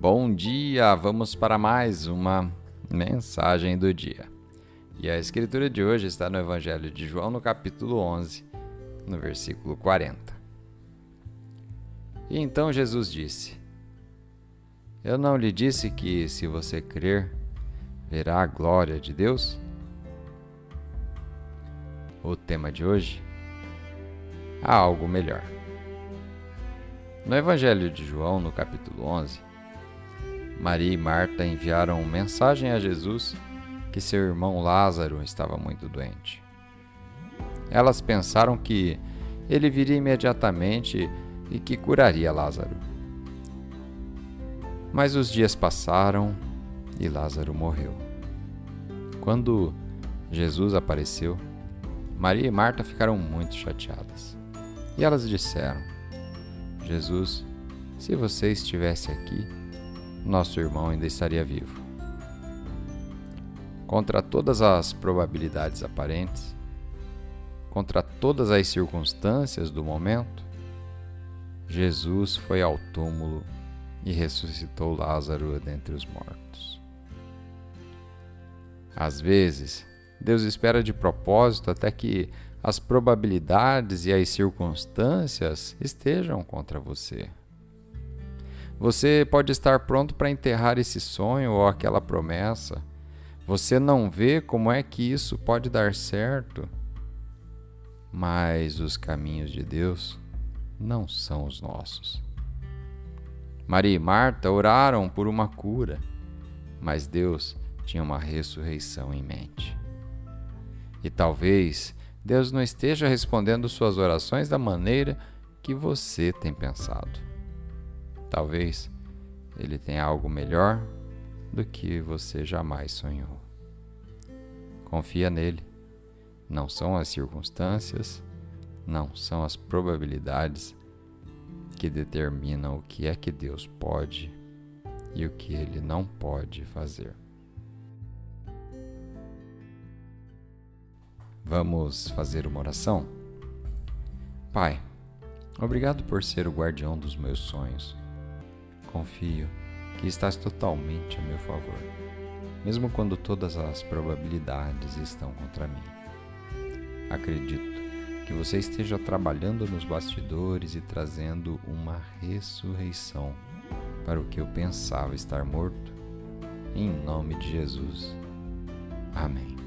Bom dia! Vamos para mais uma mensagem do dia. E a escritura de hoje está no Evangelho de João, no capítulo 11, no versículo 40. E então Jesus disse: Eu não lhe disse que, se você crer, verá a glória de Deus? O tema de hoje: há algo melhor. No Evangelho de João, no capítulo 11, Maria e Marta enviaram mensagem a Jesus que seu irmão Lázaro estava muito doente. Elas pensaram que ele viria imediatamente e que curaria Lázaro. Mas os dias passaram e Lázaro morreu. Quando Jesus apareceu, Maria e Marta ficaram muito chateadas. E elas disseram: Jesus, se você estivesse aqui, nosso irmão ainda estaria vivo. Contra todas as probabilidades aparentes, contra todas as circunstâncias do momento, Jesus foi ao túmulo e ressuscitou Lázaro dentre os mortos. Às vezes, Deus espera de propósito até que as probabilidades e as circunstâncias estejam contra você. Você pode estar pronto para enterrar esse sonho ou aquela promessa. Você não vê como é que isso pode dar certo. Mas os caminhos de Deus não são os nossos. Maria e Marta oraram por uma cura, mas Deus tinha uma ressurreição em mente. E talvez Deus não esteja respondendo suas orações da maneira que você tem pensado. Talvez ele tenha algo melhor do que você jamais sonhou. Confia nele. Não são as circunstâncias, não são as probabilidades que determinam o que é que Deus pode e o que ele não pode fazer. Vamos fazer uma oração? Pai, obrigado por ser o guardião dos meus sonhos Confio que estás totalmente a meu favor, mesmo quando todas as probabilidades estão contra mim. Acredito que você esteja trabalhando nos bastidores e trazendo uma ressurreição para o que eu pensava estar morto. Em nome de Jesus. Amém.